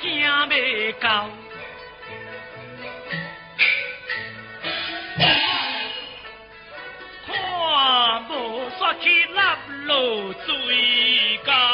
惊未到。看无煞去落落水沟。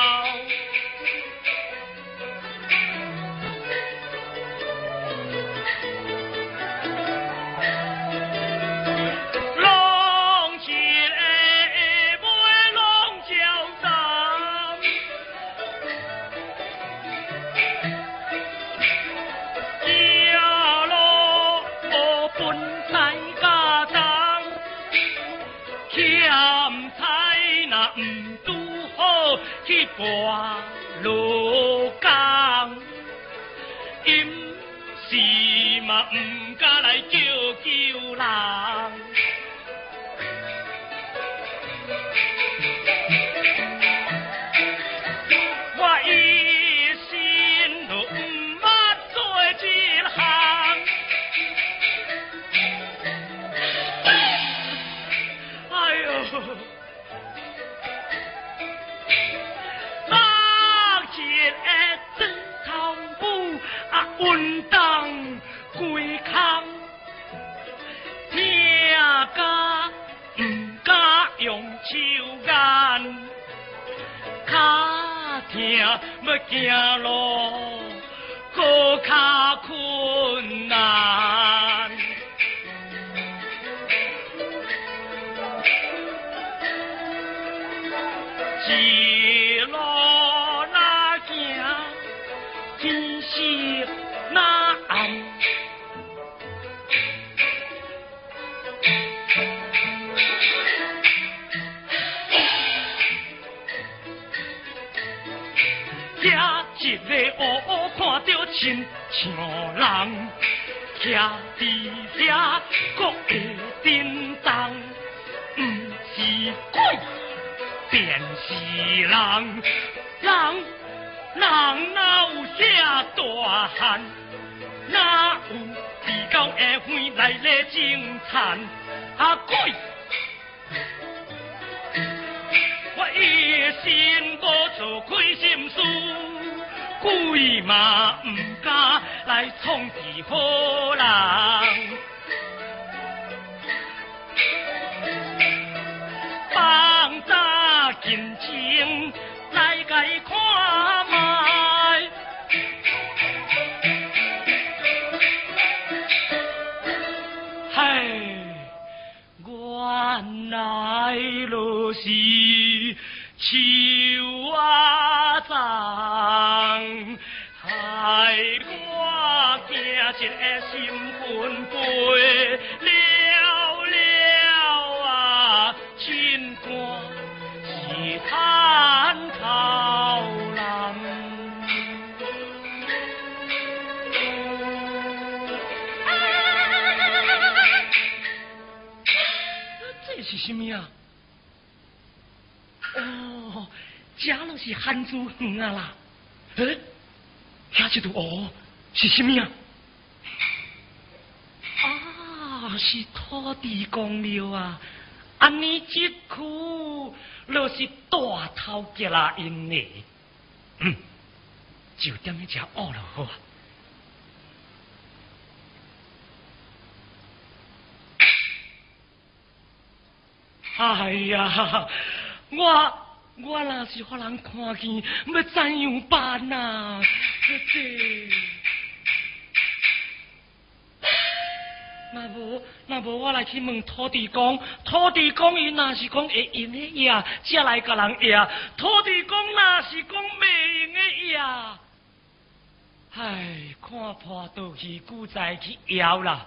行路搁像人徛伫遮，搁会震动，毋是鬼，便是人。人人哪有遐大汉？哪有地高下昏来咧争产？啊鬼！我一心无做亏心事。鬼嘛唔敢来闯地好人，放早尽情来解看卖，嗨，原来如是。秋啊心魂飞了了啊！心肝是叹头人，这是什么啊？哦，这就是汉子园啊啦！诶，遐一朵哦，是什么啊？是土地公庙啊！安尼一区，就是大头家啦因呢。嗯，就点样食饿了好啊！哎呀！我我若是互人看见，要怎样办呐？这那无那无，我来去问土地公。土地公伊若是讲会用的呀，才来甲人呀。土地公若是讲袂用的呀，唉，看破倒去，古仔去摇啦。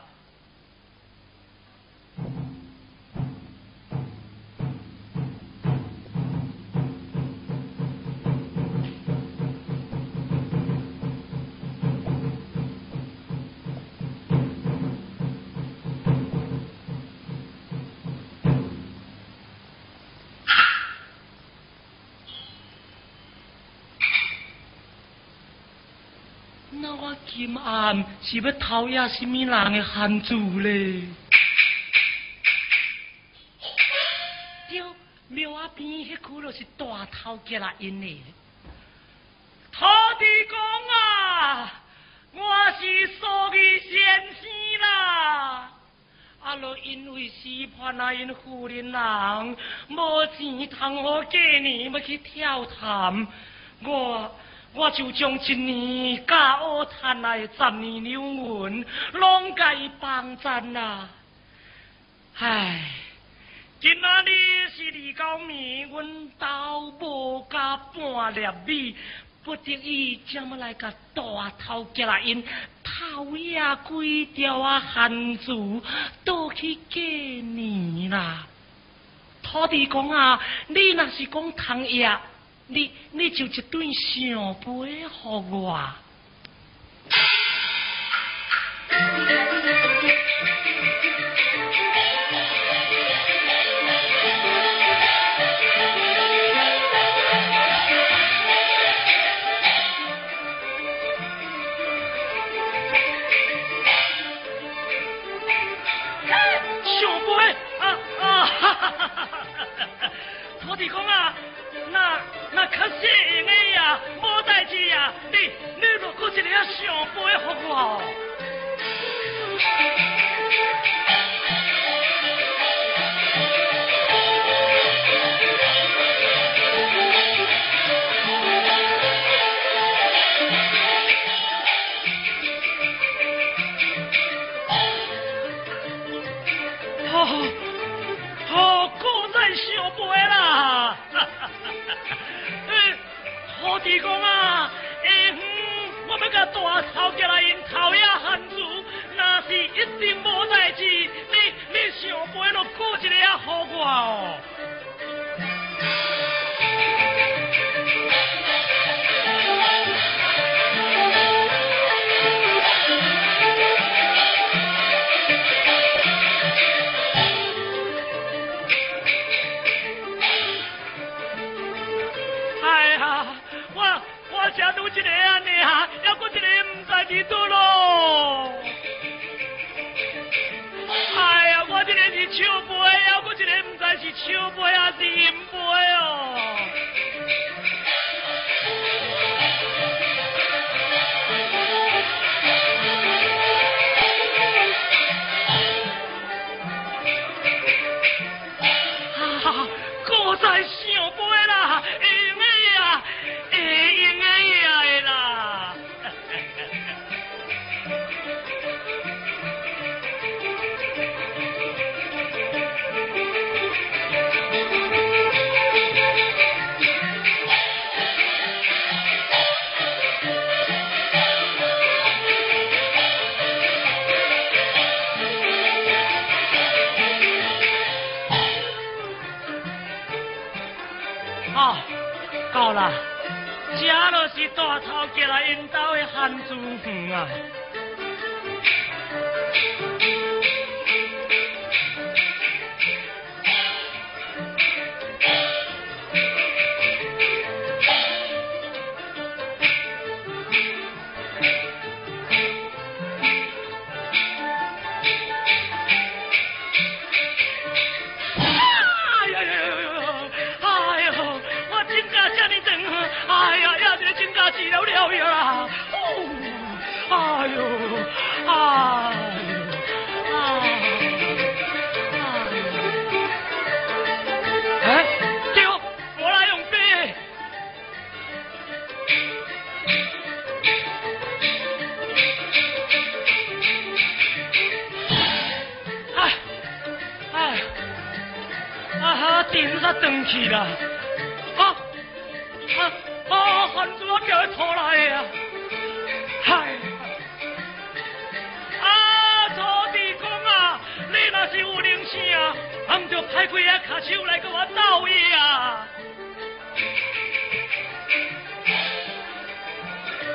那我今暗是要偷呀什么人的汉子嘞？对，庙仔边迄区就是大头家啦，因的。土地公啊，我是属于先生啦。啊，罗因为师判啊，因夫人人无钱通我过年要去跳潭，我我就将一年教学赚来十年留银，拢甲伊帮赚啦。唉，今仔日是二九暝，阮兜无加半粒米。不得已，怎么来个大头家来因头也几条啊汉子都去过年啦？土地公啊，你若是讲通爷，你你就一顿上杯给我。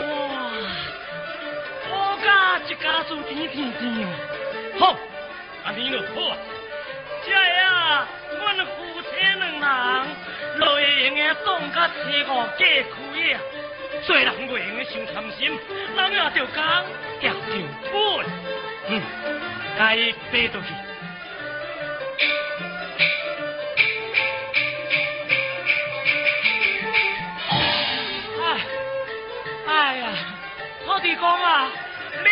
哇我家一家子甜甜甜哦！好，安尼就好啊！这呀，阮夫妻两人，落会用个当甲初五过开呀。做人袂用个伤贪心，人也着讲，也着吞。嗯，该背倒去。你讲啊，你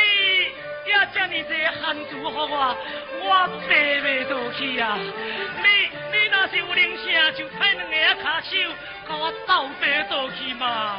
也这么多汉族给我，我背袂倒去啊！你你若是有灵性，就派两个啊骹手，甲我倒背倒去嘛。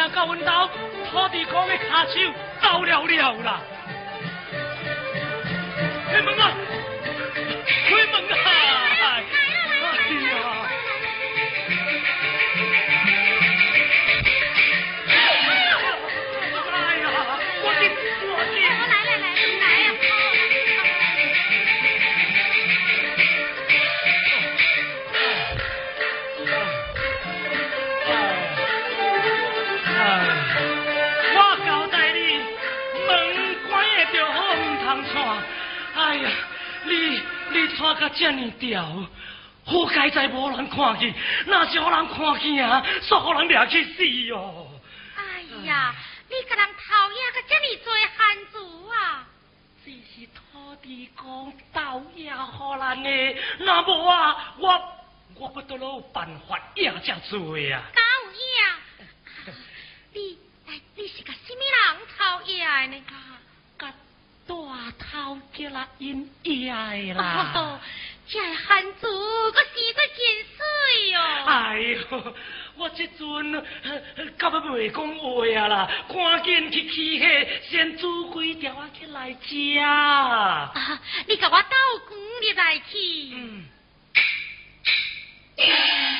喊一声到阮兜，土地公的骹手走了了啦！开门啊！开门啊！甲这么调，好该在无人看见，若是互人看见啊，煞互人掠去死哦。哎呀，你甲人讨厌个这么多汉族啊！这是土地公斗也互人的，那无啊，我我不得有办法也遮做啊。讨厌，你哎，你是个什么人讨厌的呢？头家啦因爷的啦。哦，这汉族个是个真水哦！哎呦，我这阵呃到要袂讲话啊啦，赶紧去起火，先煮几条啊起来食。啊，你甲我倒光入来去。嗯。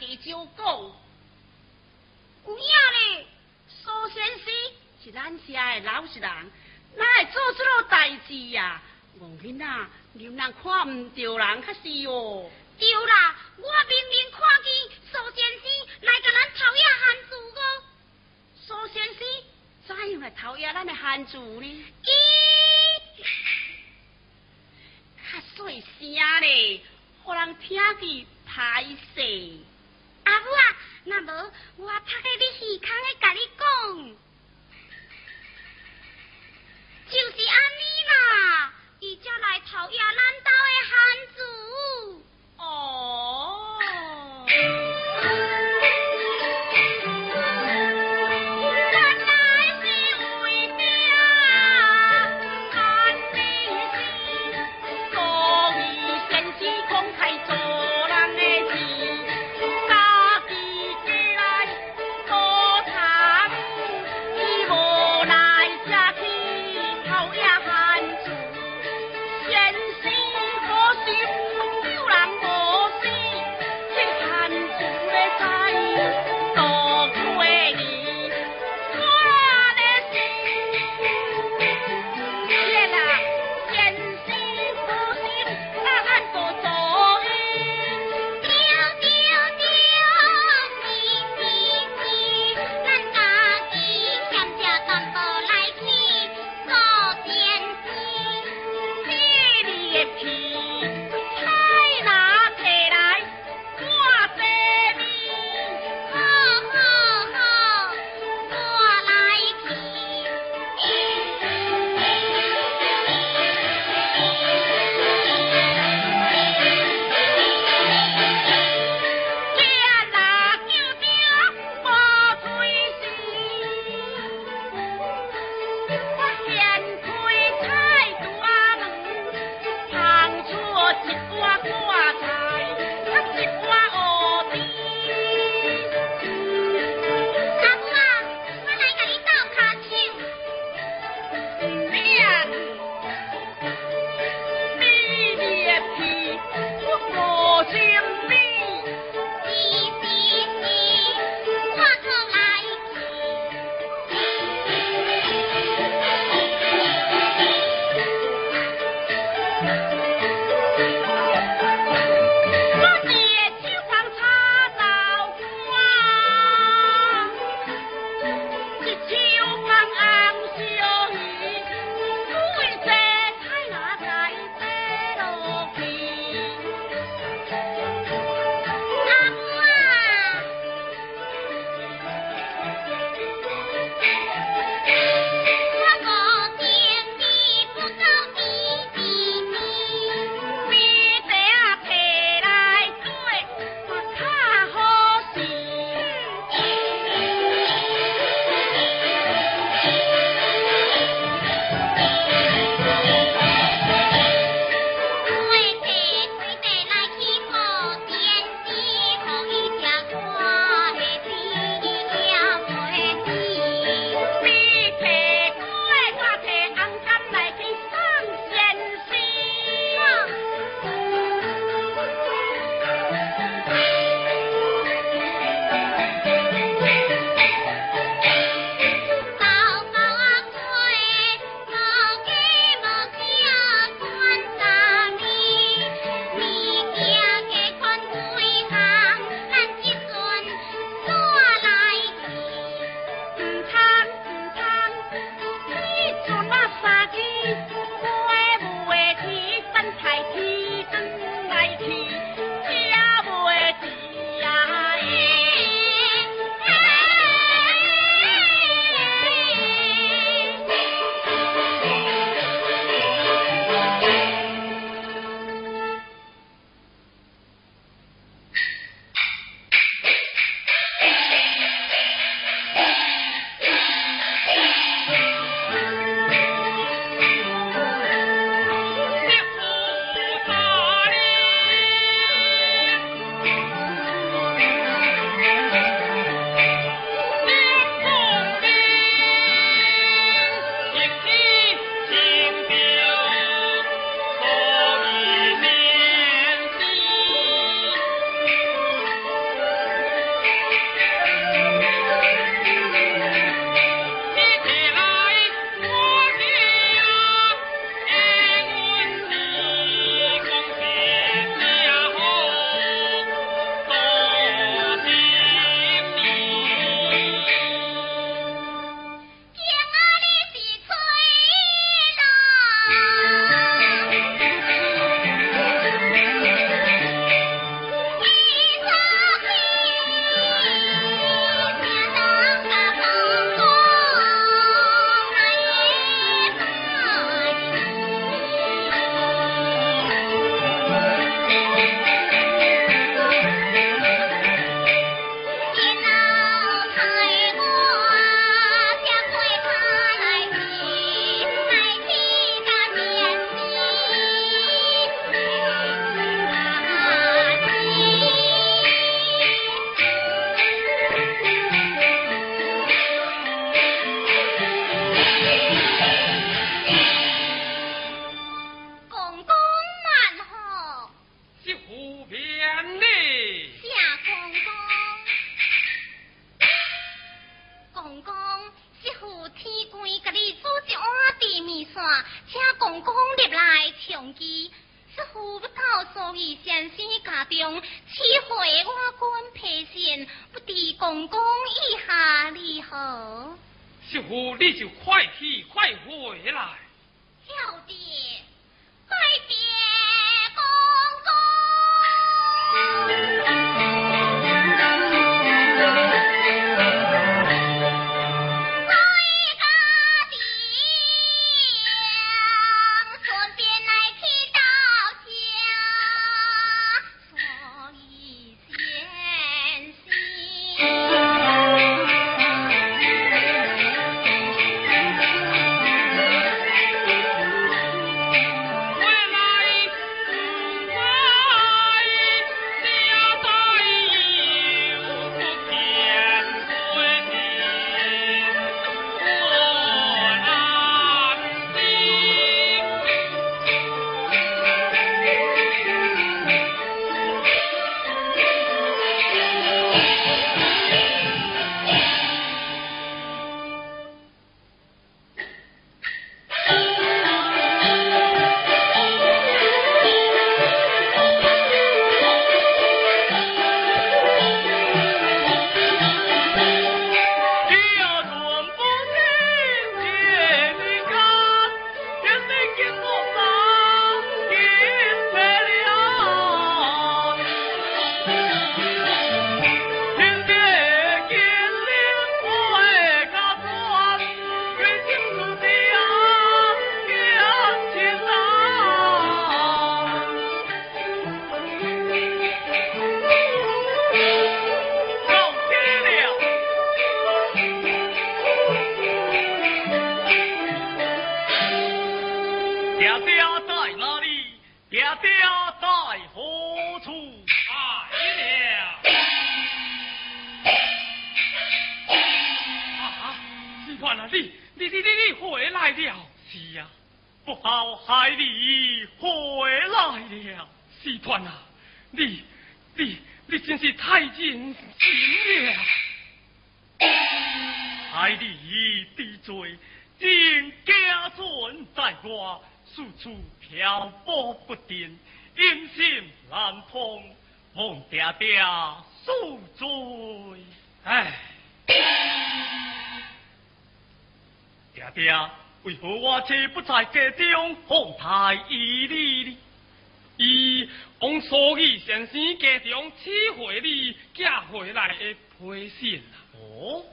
己少讲。有影咧，苏先生是咱家的老实人，哪会做这种代志呀？王囡仔，你人看唔着人，可是哦。对啦，我明明看见苏先生来甲咱偷爷汉子个。苏先生怎样来偷爷咱的汉子呢？咦，较细声咧，互人听见歹势。阿母啊，那无我拍个你耳孔咧甲你讲，就是安尼啦，伊才来偷爷咱兜的汉子。你你你回来了，是呀，不好，海你回来了，西团啊，你你你真是太尽心了，海你得罪，人家存在我，四处漂泊不定，人心难通，梦爹爹宿醉，唉。爹爹，为何我妻不在家中，奉太依你呢？伊往苏义先生家中取回你寄回来的批信！哦，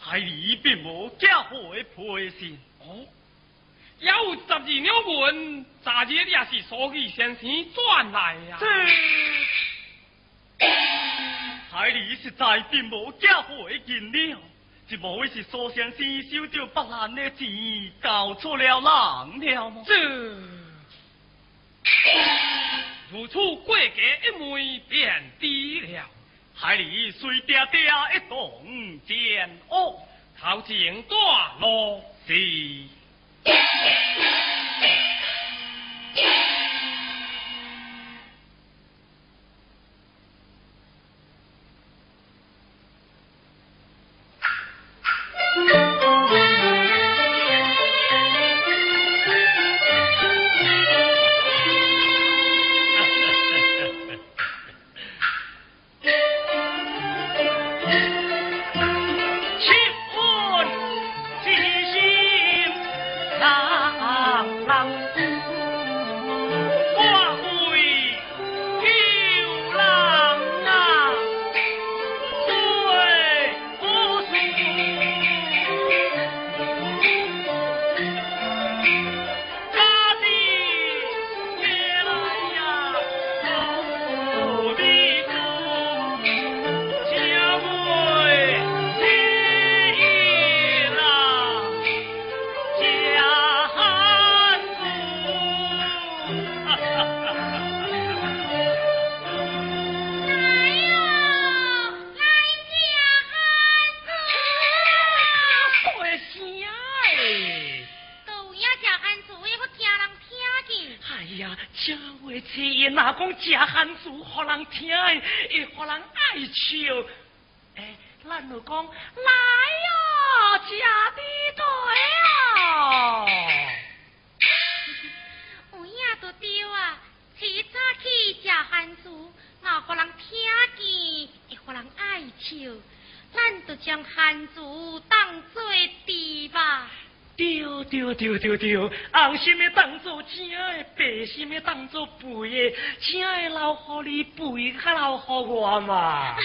海里并无寄回的批信哦，也有十二鸟文，昨日也是苏义先生转来呀、啊。这海里实在并无寄回的金鸟。这不会是苏先生收到伯兰的钱，搞错了人了吗？这，如此过价一枚便丢了，海里水爹爹一动煎熬，头前大罗西。听会，予人爱笑。哎，咱就讲来哟，吃对对哟。话都对啊，起早起吃汉族，也予人听见会，予人爱笑。咱就将汉族当做甜吧。对对对对对，红心的当做真的。心的当做背的，正的留互你，背较留互我嘛。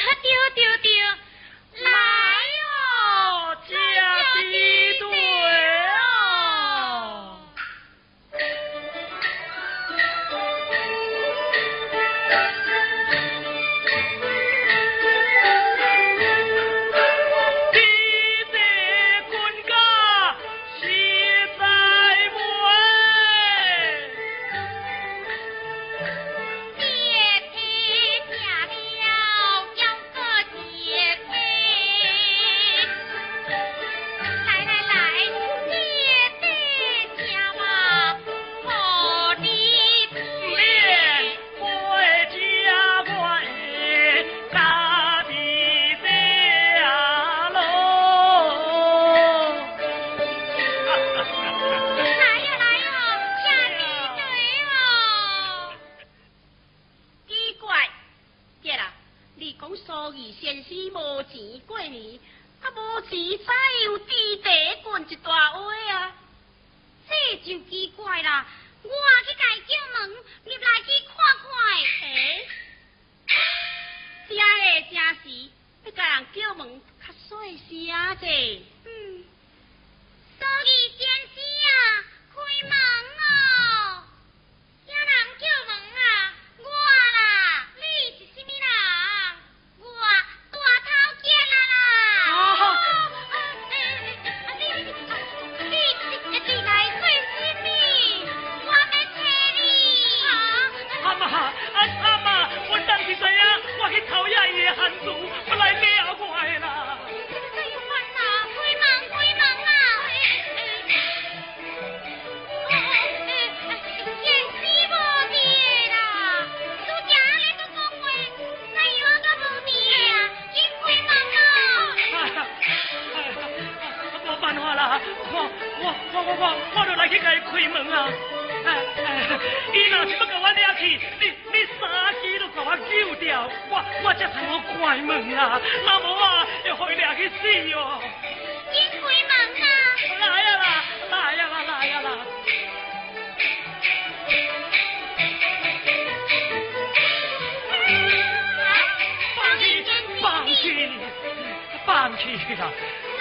上去了。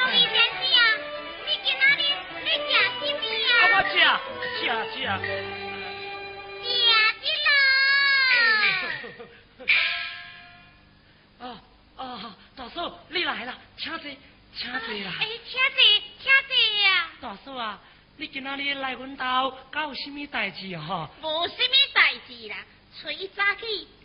你去哪里？你家姐没啊？我家家家。家的啦。啊啊，大嫂，你来了，请坐，请坐啦。哎，请坐，请坐呀。大叔啊，你去哪里来？阮家搞什么代志哈？无什么代志啦，从早起。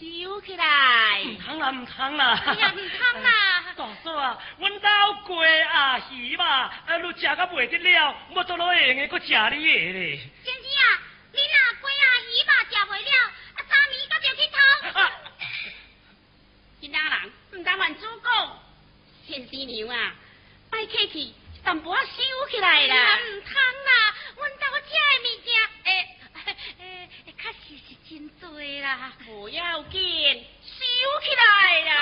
收起来。唔通啦，唔通啦。哎呀，唔通啦。大嫂啊，阮家鸡啊鱼嘛，啊，你食到袂得了，我都落用的，搁食你的咧。先生啊，你若鸡啊鱼嘛食袂了，啊，三暝搁着去偷。其他人唔当乱主讲，先生娘啊，别客气，淡薄仔收起来啦。唔通啦，阮家我食的物件，诶。诶，确实是真多啦，不要紧，收起来啦。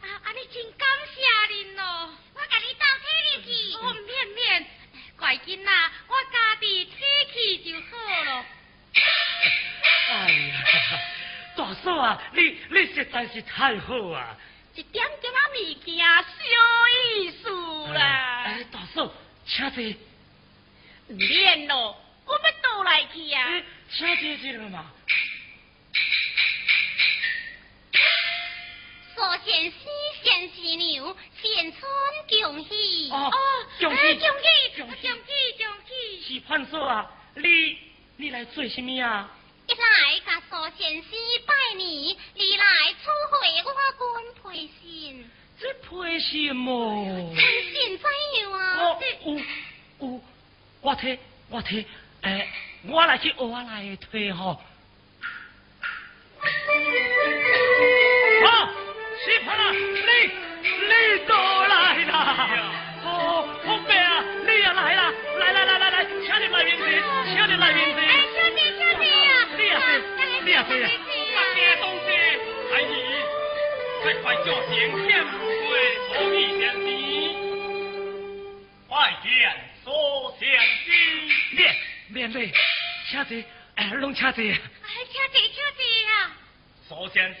啊，安尼真感谢您咯，我甲你倒替你去。哦，免免，怪紧啦，我家己替去就好咯。哎呀，大嫂啊，你你实在是太好啊！一点点啊物件小意思啦。哎，大嫂，请坐。唔免咯。我要倒来去啊！请姐姐了嘛？苏先生、先师娘，新春恭喜！哦，恭喜！恭喜！恭喜！恭喜！是潘嫂啊，你你来做什么啊？一来甲苏先生拜年，我敢赔钱，这赔钱么？信怎样啊？这有有，我推我推，哎，我来推我来推哈！啊，谁来了？你你都来了，哦，红兵啊，你也来了，来来来来来，兄弟们迎接，兄弟来迎接，哎，兄弟兄弟呀，来来来来来。快快叫前天回所以先生，快见所相知。免免礼，请坐，哎，拢请坐。哎，请坐，请坐啊！所相知，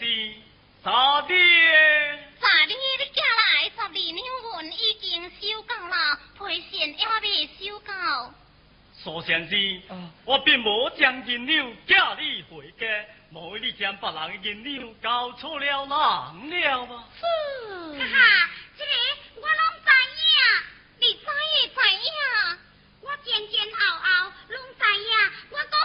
啥爹？昨日你家来十二两银已经收够了，赔钱还未收够。苏先生，我并无将银两嫁你回家，无非你将别人的银两交错了人了吗？是，哈哈，这个我拢知影，你怎会知影？我前前后后拢知影，我。